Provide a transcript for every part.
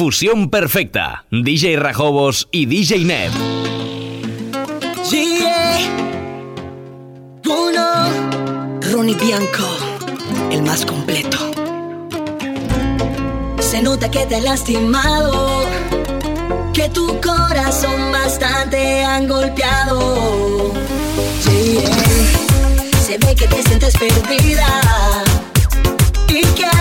Fusión perfecta. DJ Rajobos y DJ Neb. Uno. Ronnie Bianco, el más completo. Se nota que te ha lastimado, que tu corazón bastante han golpeado. Se ve que te sientes perdida y que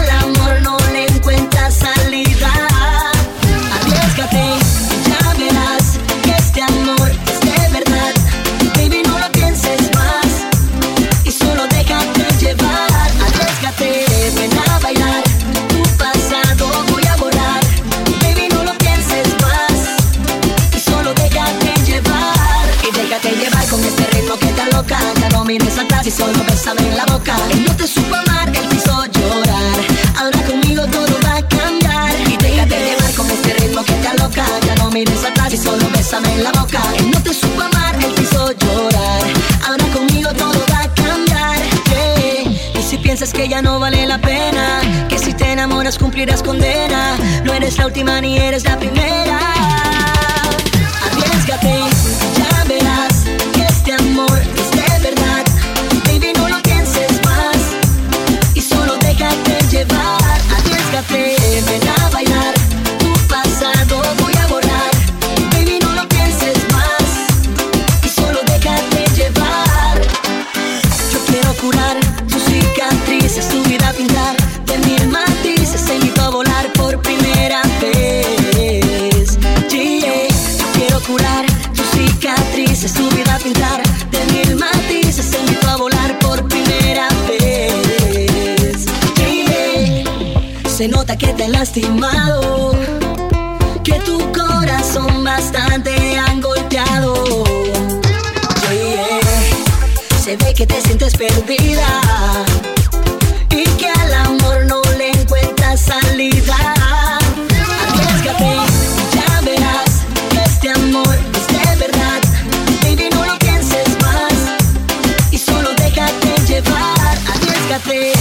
y solo bésame en la boca. Él no te supo amar, él quiso llorar. Ahora conmigo todo va a cambiar. Y déjate llevar con este ritmo que te aloca. Ya no mires atrás y solo bésame en la boca. Él no te supo amar, él quiso llorar. Ahora conmigo todo va a cambiar. Y si piensas que ya no vale la pena, que si te enamoras cumplirás condena. No eres la última ni eres la primera. Se nota que te han lastimado, que tu corazón bastante han golpeado. Yeah. Se ve que te sientes perdida y que al amor no le encuentras salida. Arriesgate, ya verás que este amor es de verdad. Baby, no lo pienses más y solo déjate llevar. Arriesgate,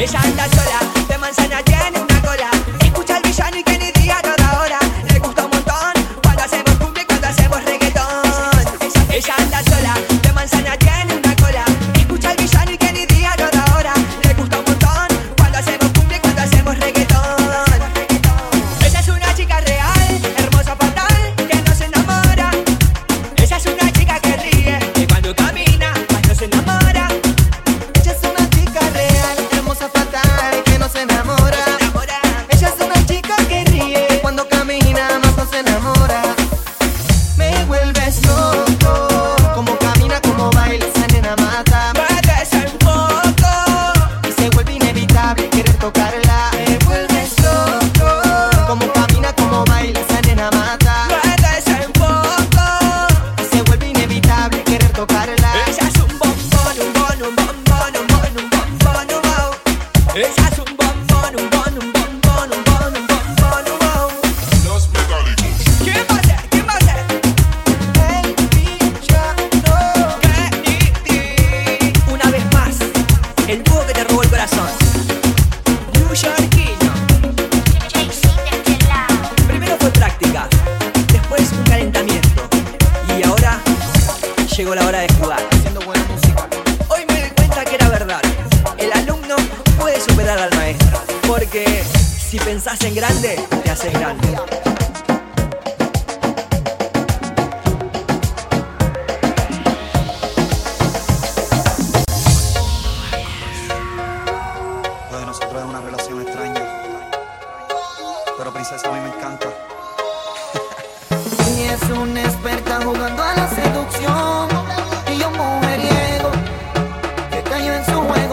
没啥大事。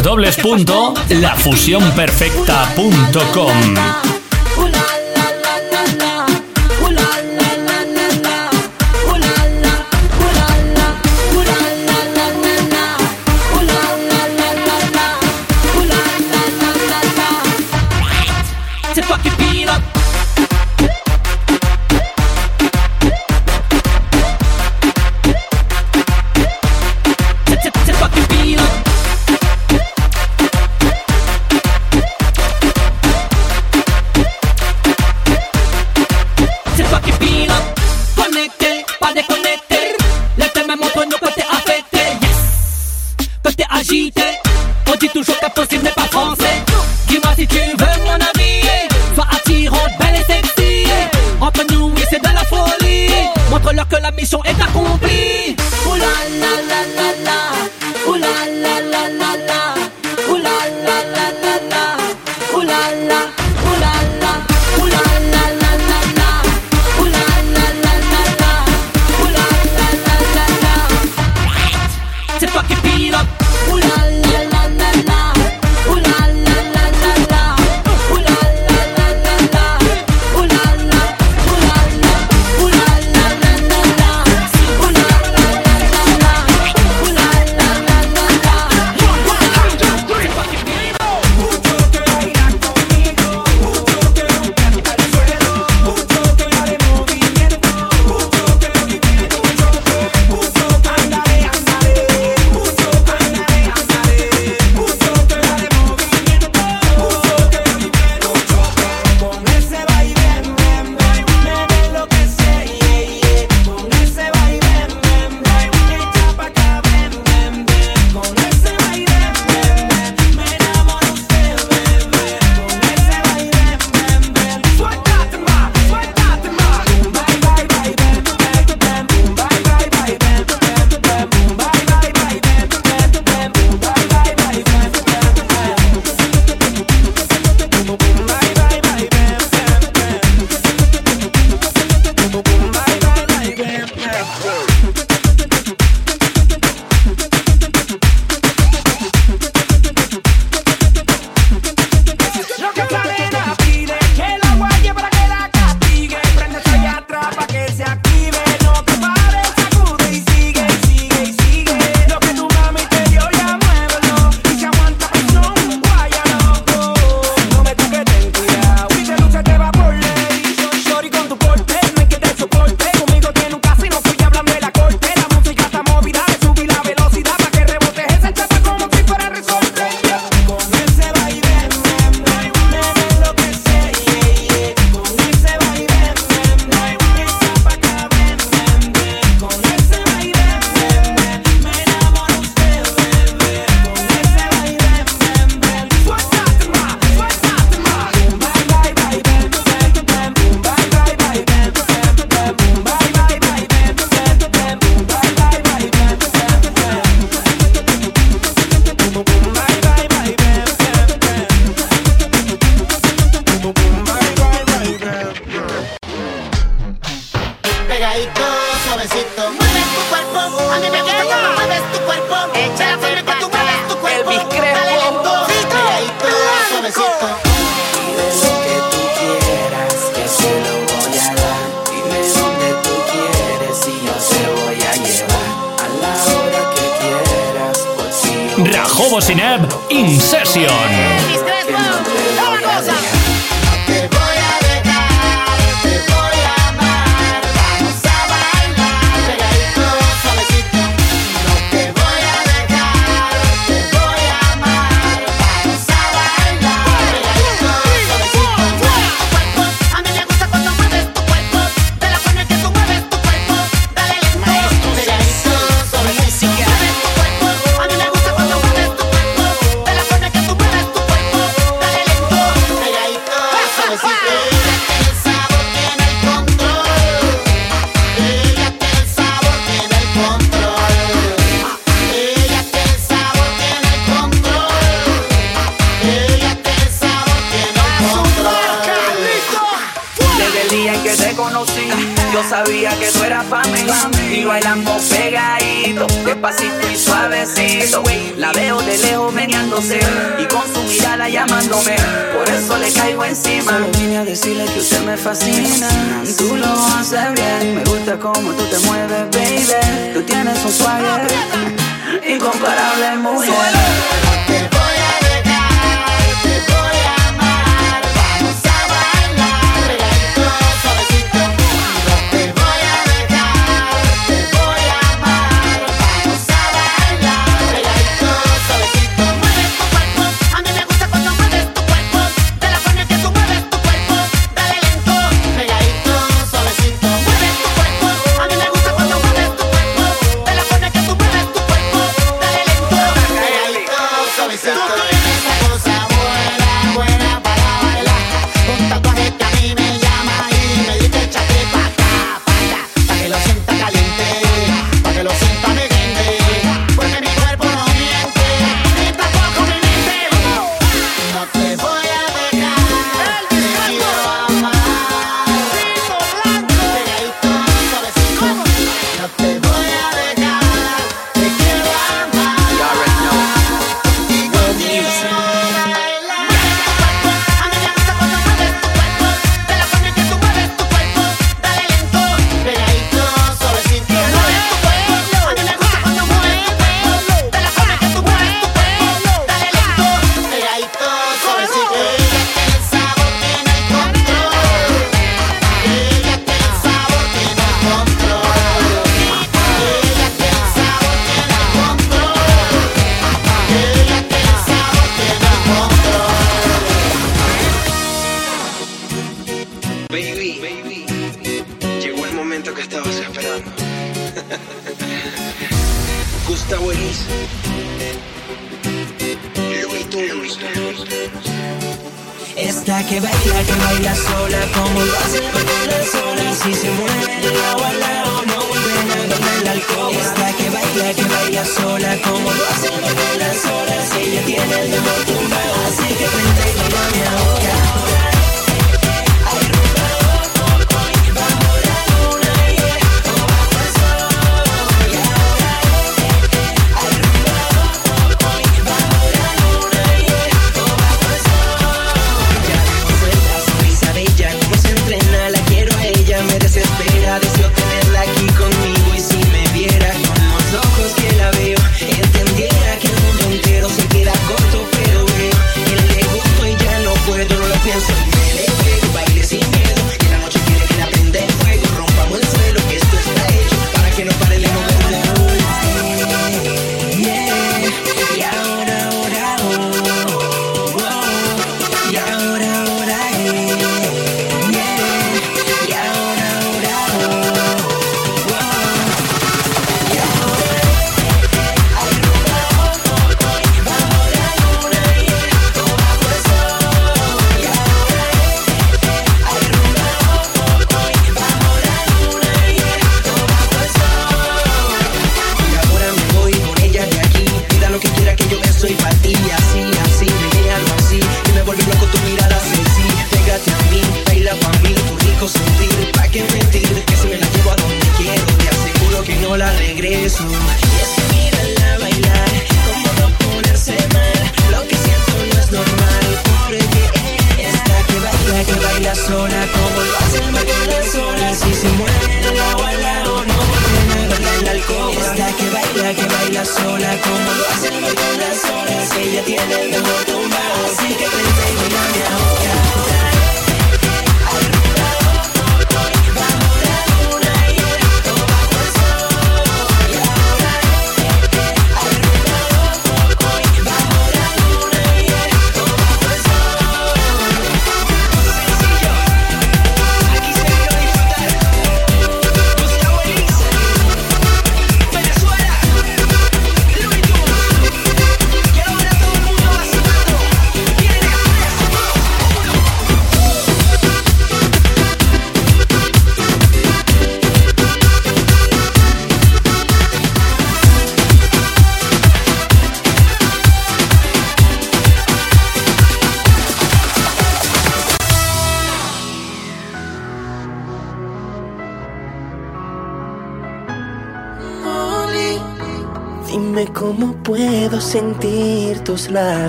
www.lafusionperfecta.com.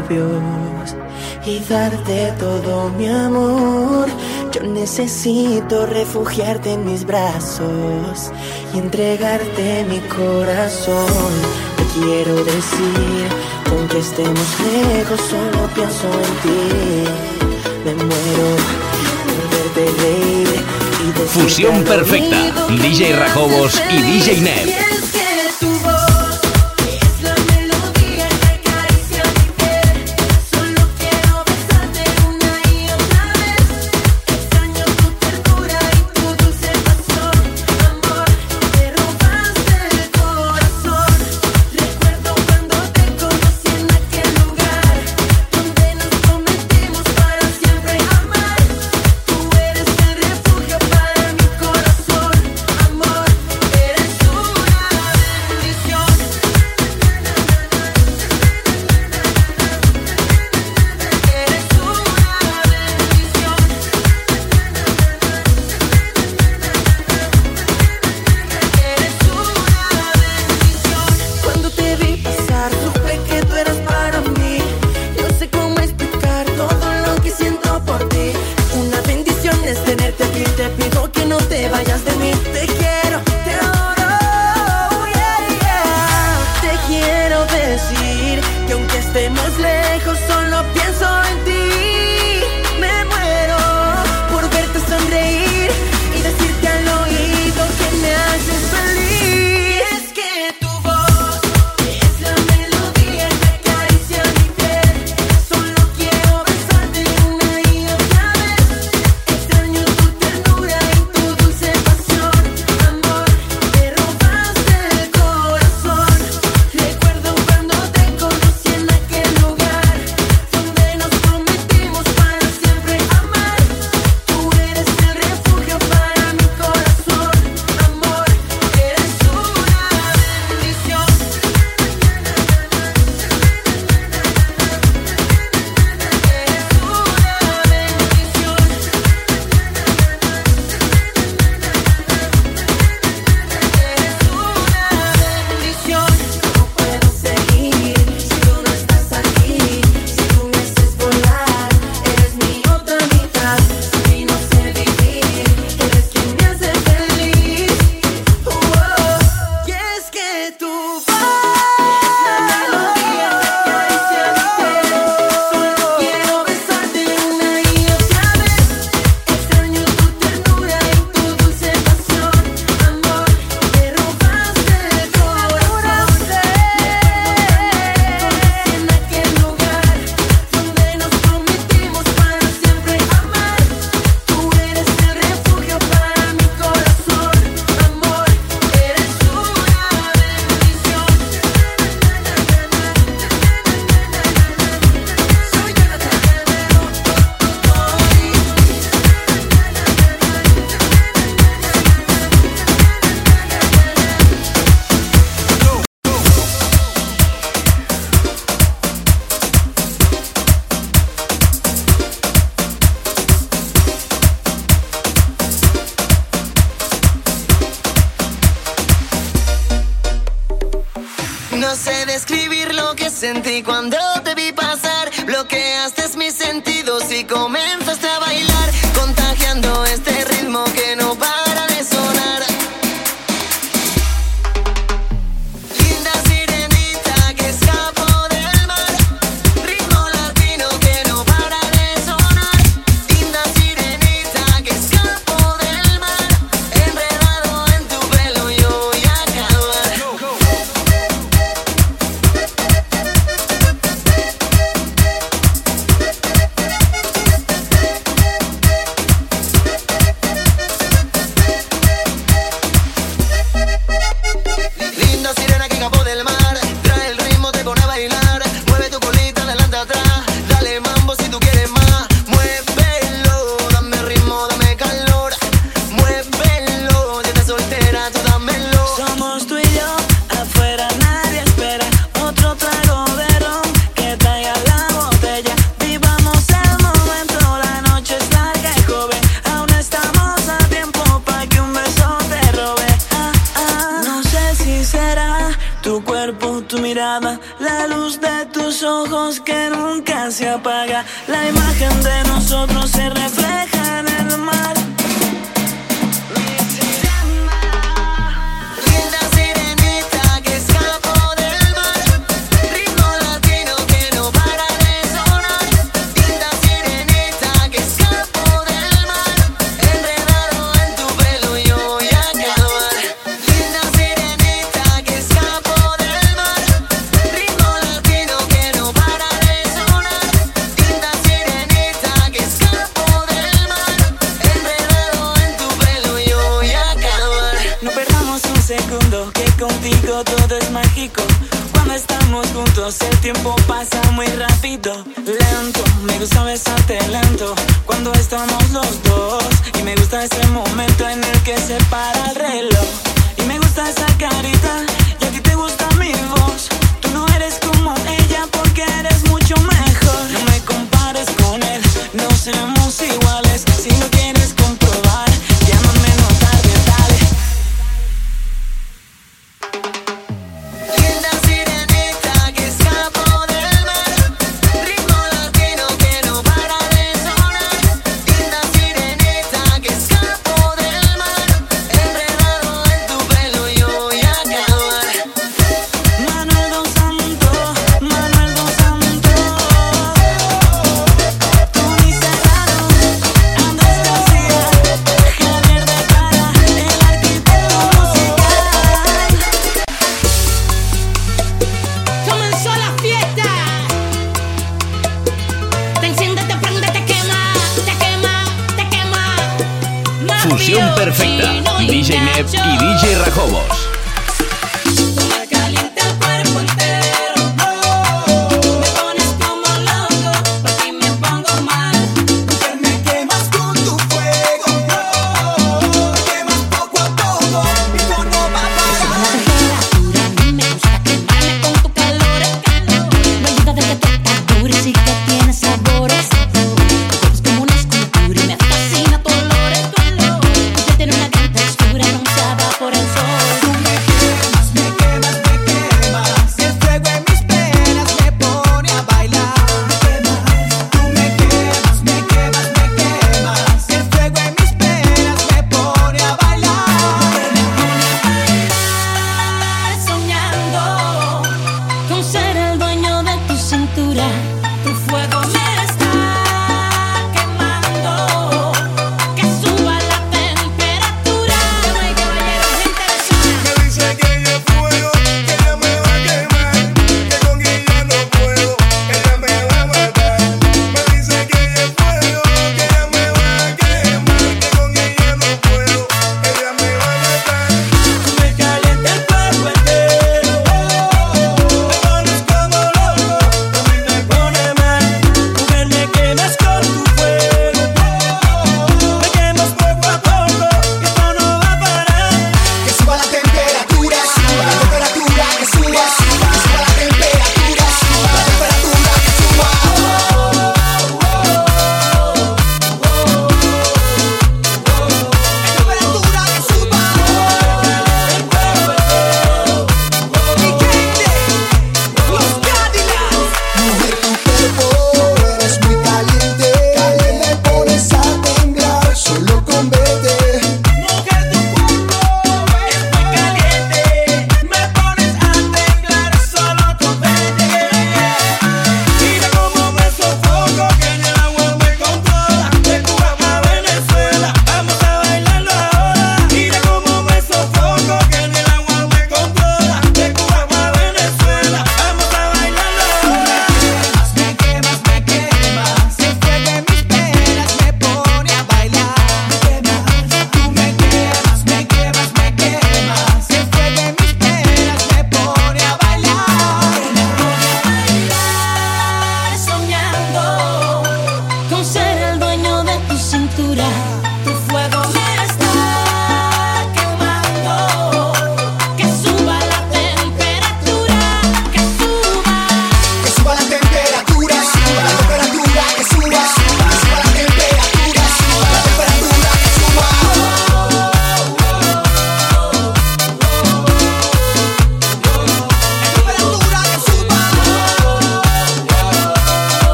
labios y darte todo mi amor. Yo necesito refugiarte en mis brazos y entregarte mi corazón. Te quiero decir, aunque estemos lejos, solo pienso en ti. Me muero por verte reír y Fusión perfecta. DJ Rajobos y DJ Neb.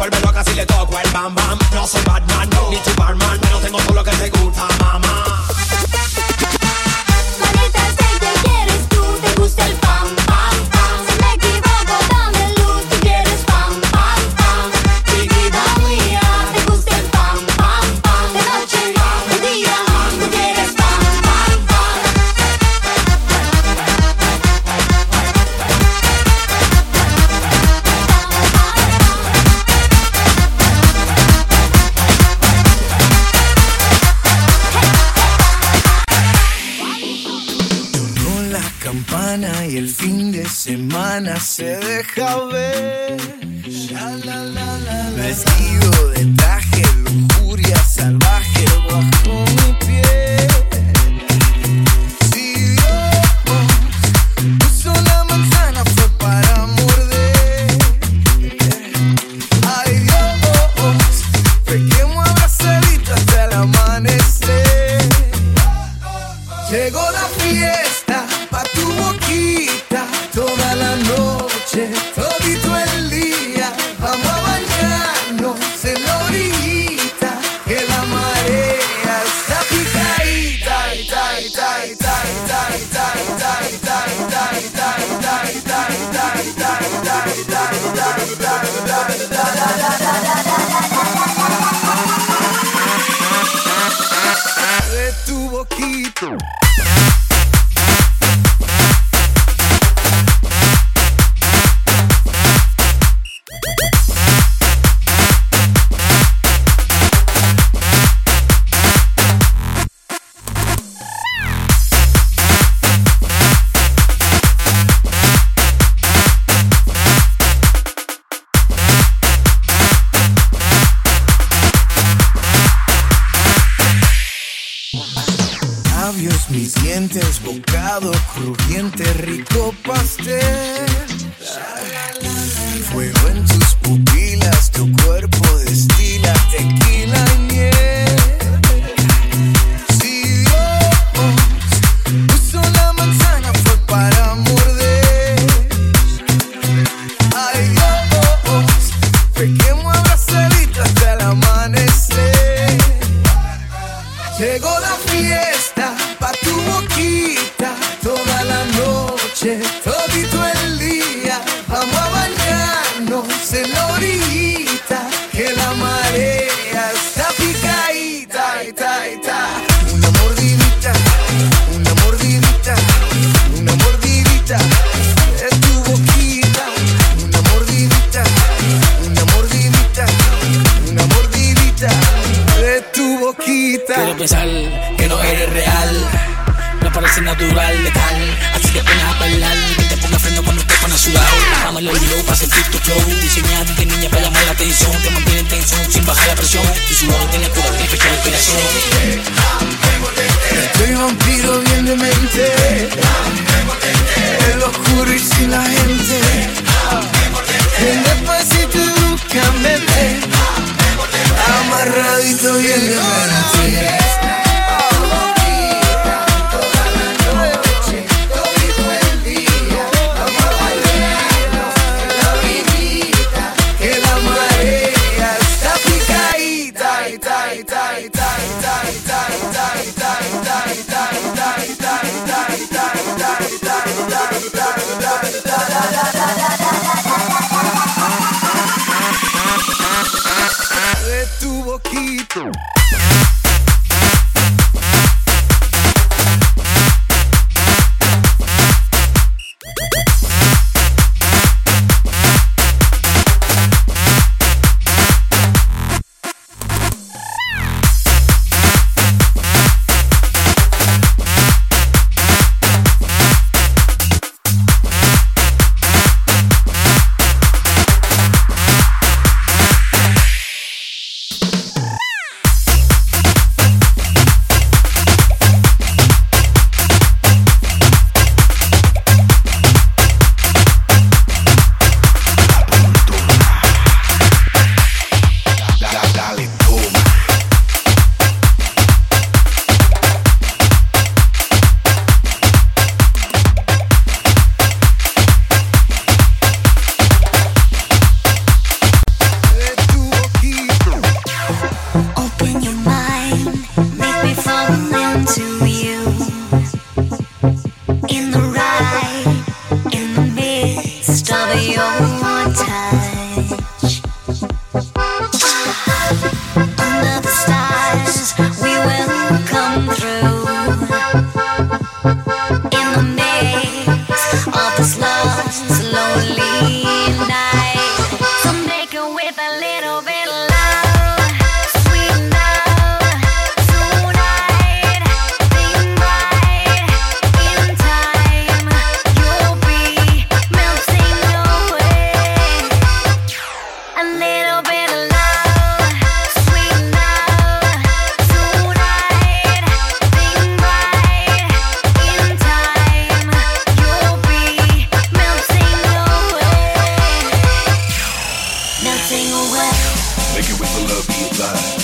vuelve loca si le toco el bam bam. No soy Batman, no, ni tu barman. mis dientes, bocado crujiente, rico pastel. love you blind.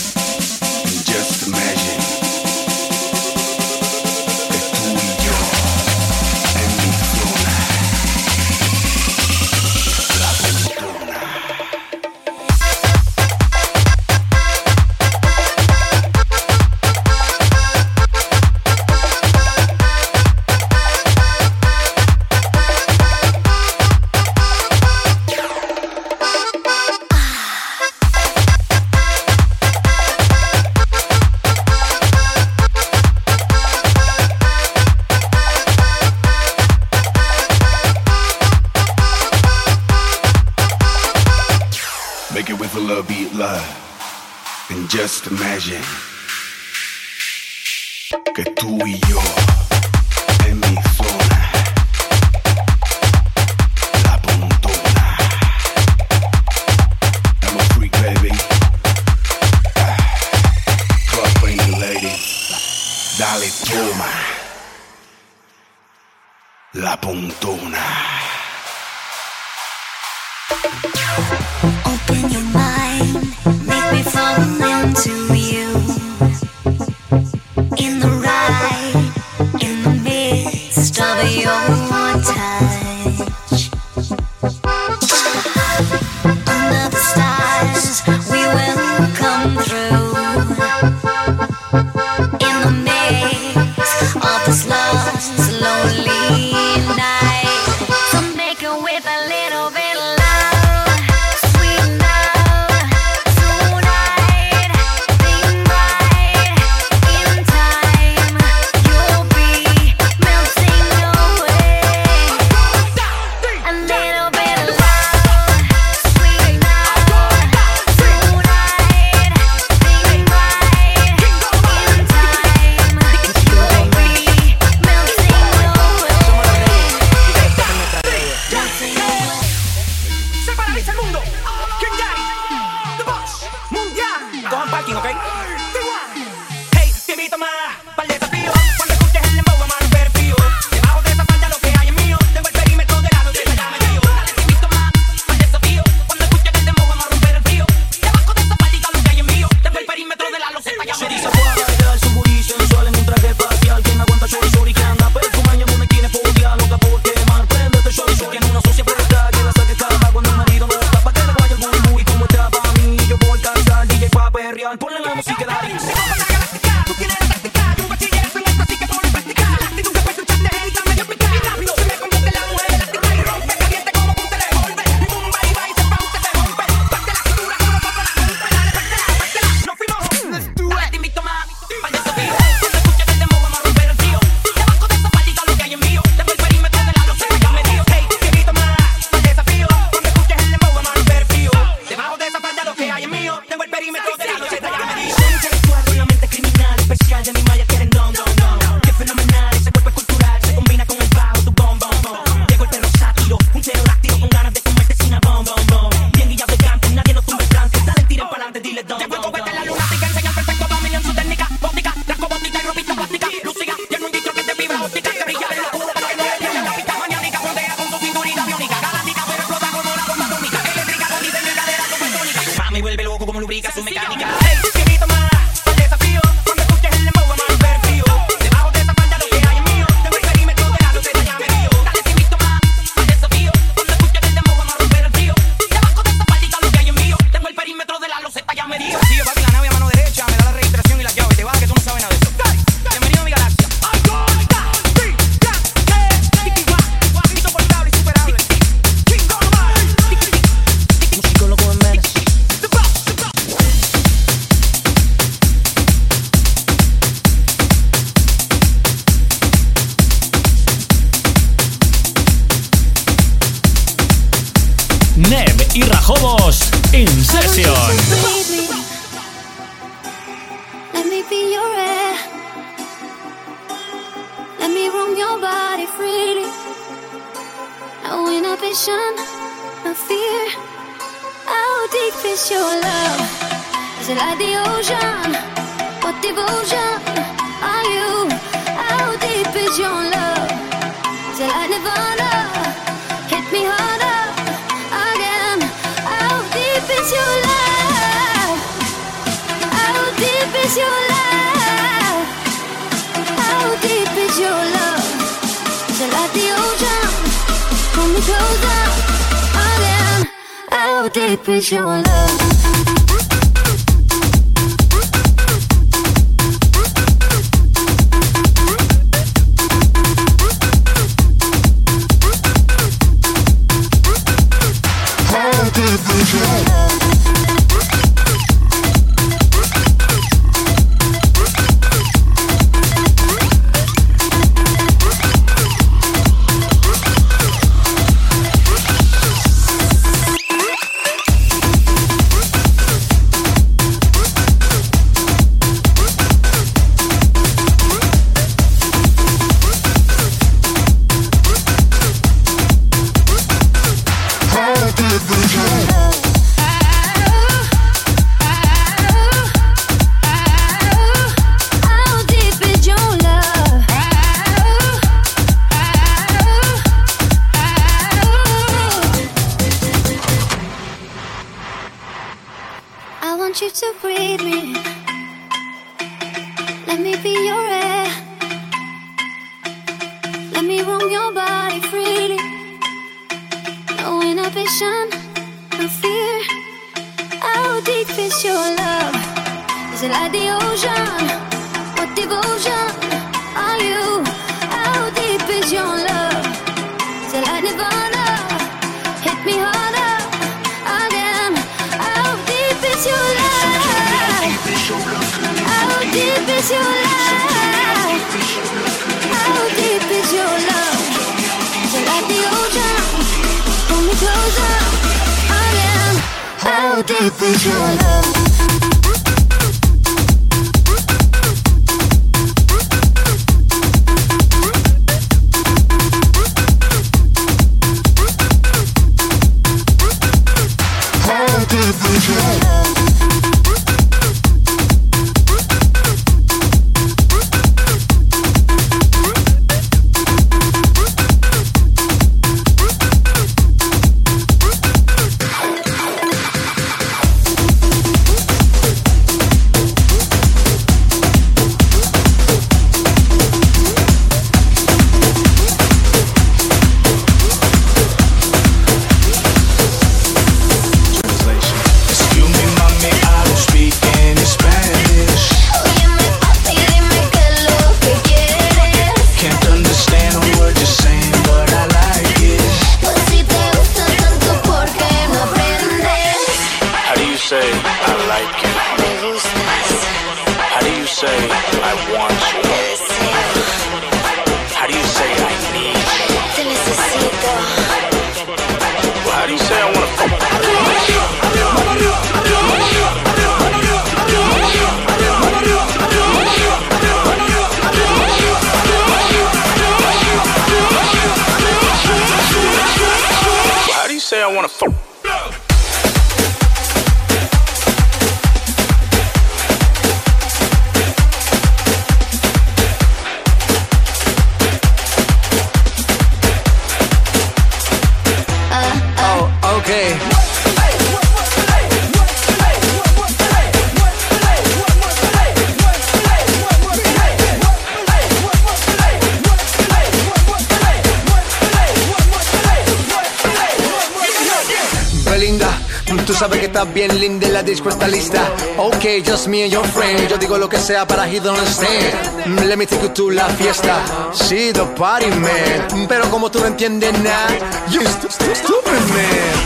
bien linda y la disco lista. Ok, just me and your friend. Yo digo lo que sea para he don't understand. Let me take you to la fiesta. Sí, the party man. Pero como tú no entiendes nada, you stu stu stupid man.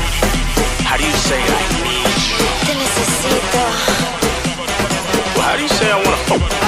How do you say I need you? Te necesito. Well, how do you say I wanna fuck?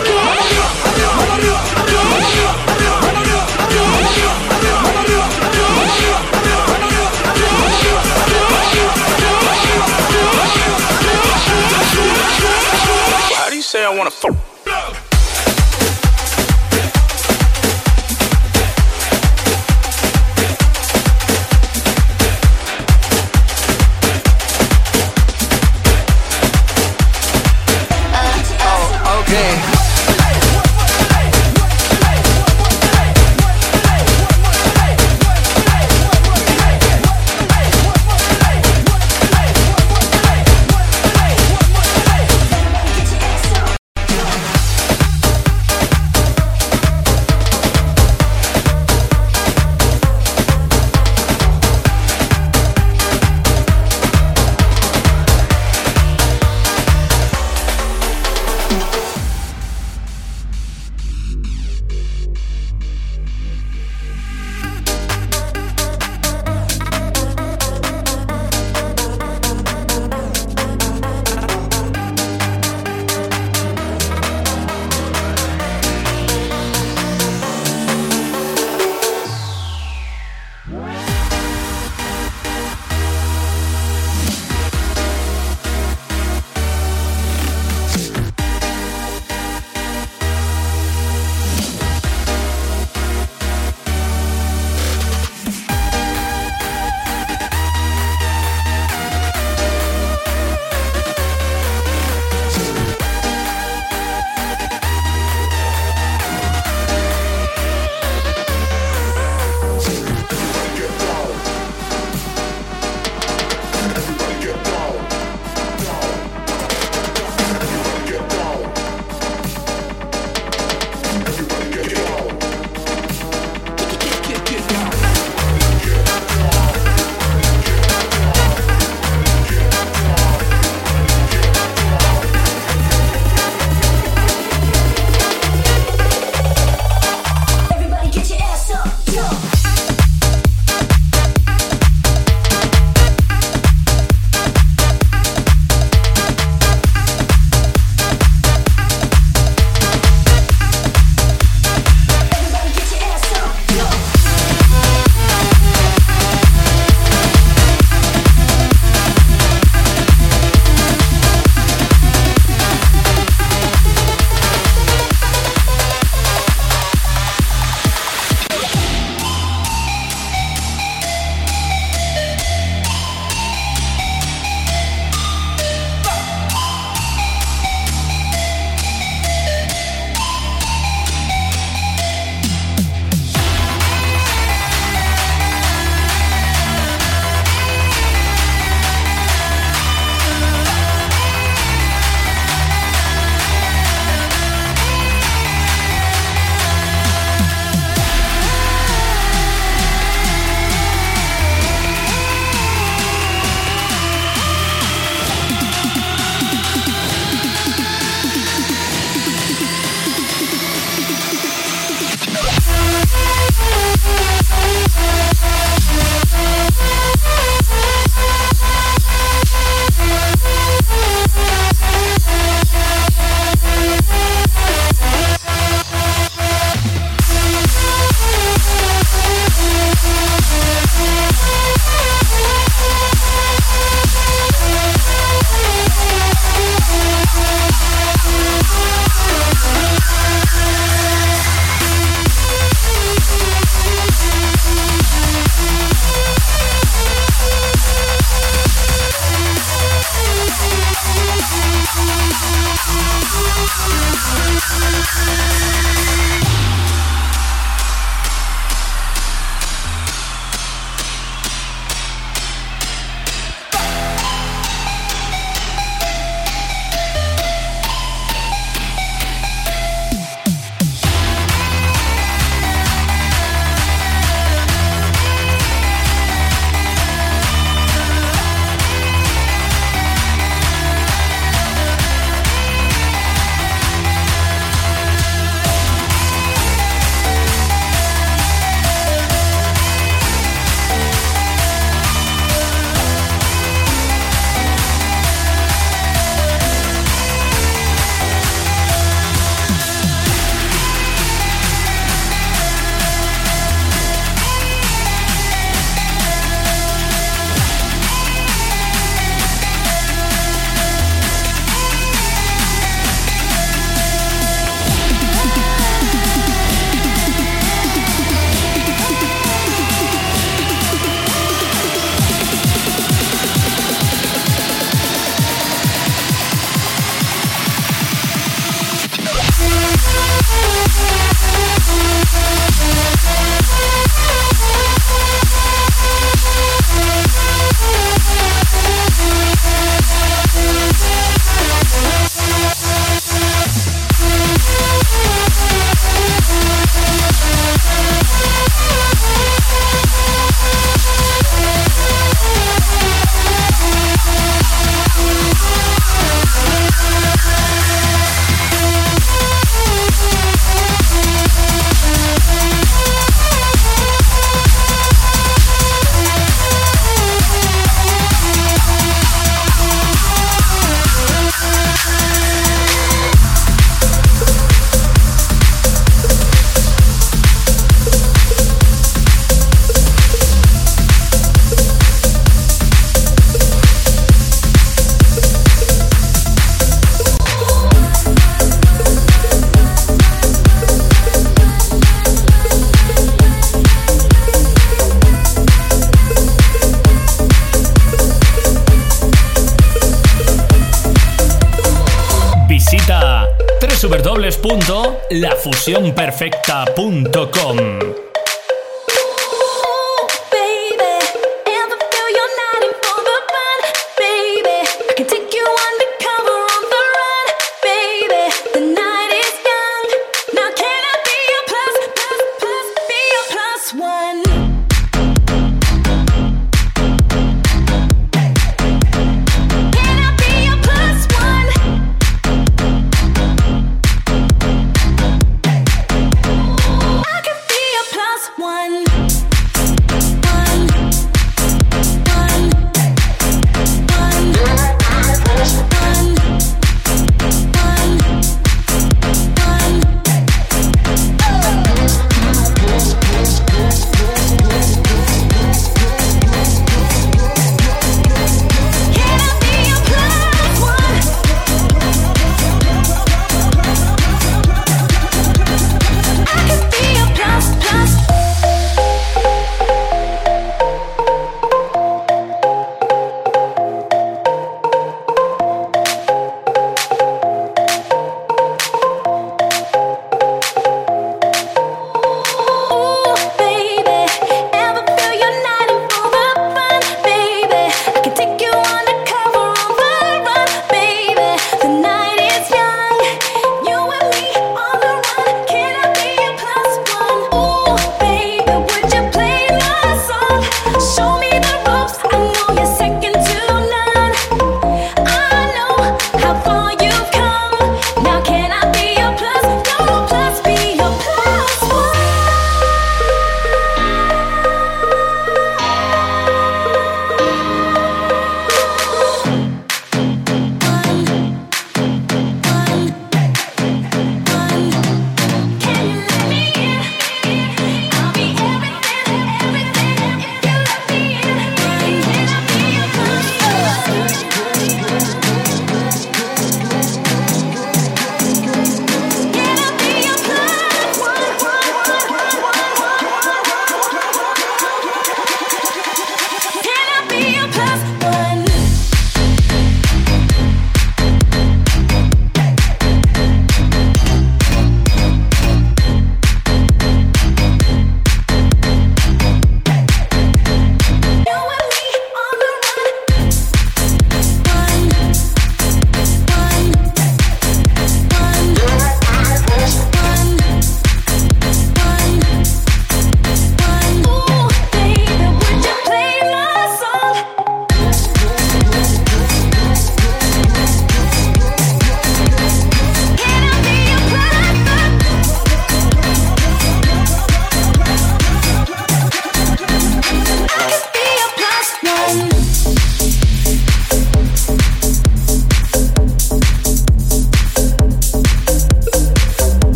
www.lafusionperfecta.com